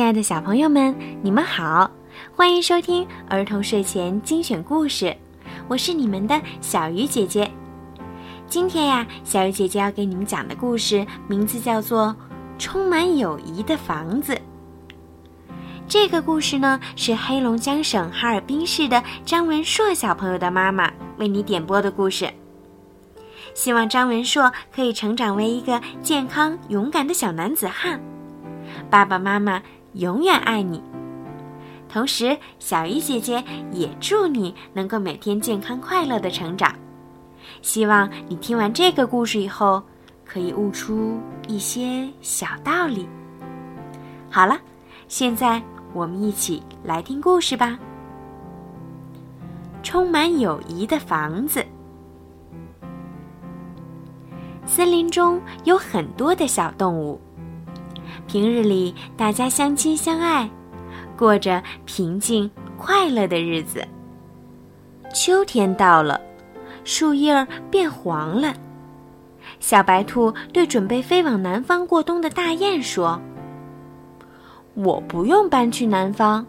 亲爱的小朋友们，你们好，欢迎收听儿童睡前精选故事，我是你们的小鱼姐姐。今天呀，小鱼姐姐要给你们讲的故事名字叫做《充满友谊的房子》。这个故事呢，是黑龙江省哈尔滨市的张文硕小朋友的妈妈为你点播的故事。希望张文硕可以成长为一个健康勇敢的小男子汉。爸爸妈妈永远爱你。同时，小鱼姐姐也祝你能够每天健康快乐的成长。希望你听完这个故事以后，可以悟出一些小道理。好了，现在我们一起来听故事吧。充满友谊的房子。森林中有很多的小动物。平日里，大家相亲相爱，过着平静快乐的日子。秋天到了，树叶儿变黄了。小白兔对准备飞往南方过冬的大雁说：“我不用搬去南方，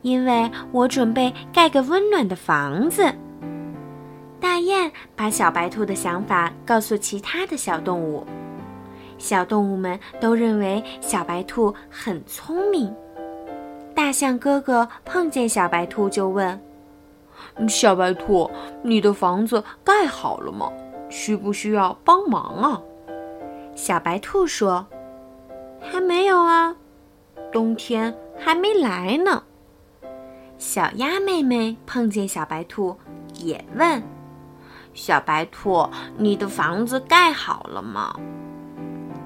因为我准备盖个温暖的房子。”大雁把小白兔的想法告诉其他的小动物。小动物们都认为小白兔很聪明。大象哥哥碰见小白兔就问：“小白兔，你的房子盖好了吗？需不需要帮忙啊？”小白兔说：“还没有啊，冬天还没来呢。”小鸭妹妹碰见小白兔也问：“小白兔，你的房子盖好了吗？”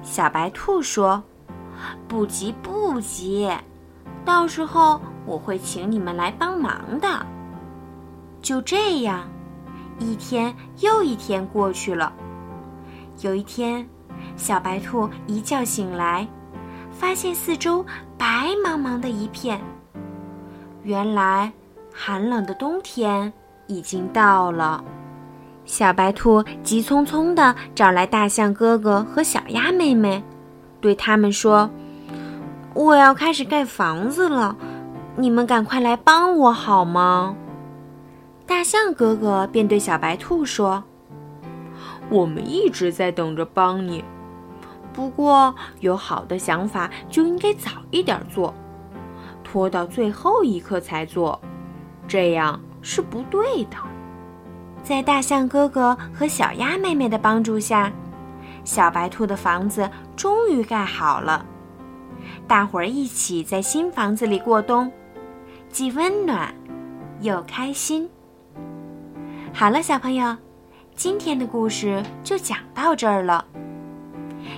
小白兔说：“不急不急，到时候我会请你们来帮忙的。”就这样，一天又一天过去了。有一天，小白兔一觉醒来，发现四周白茫茫的一片。原来，寒冷的冬天已经到了。小白兔急匆匆地找来大象哥哥和小鸭妹妹，对他们说：“我要开始盖房子了，你们赶快来帮我好吗？”大象哥哥便对小白兔说：“我们一直在等着帮你，不过有好的想法就应该早一点做，拖到最后一刻才做，这样是不对的。”在大象哥哥和小鸭妹妹的帮助下，小白兔的房子终于盖好了。大伙儿一起在新房子里过冬，既温暖又开心。好了，小朋友，今天的故事就讲到这儿了。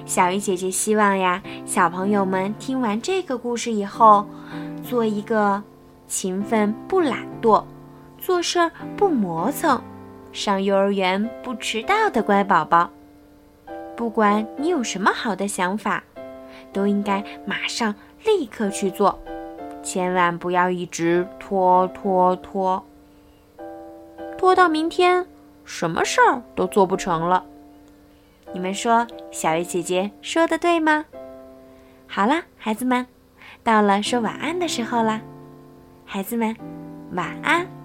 小鱼姐姐希望呀，小朋友们听完这个故事以后，做一个勤奋不懒惰、做事儿不磨蹭。上幼儿园不迟到的乖宝宝，不管你有什么好的想法，都应该马上立刻去做，千万不要一直拖拖拖，拖到明天，什么事儿都做不成了。你们说，小鱼姐姐说的对吗？好了，孩子们，到了说晚安的时候啦，孩子们，晚安。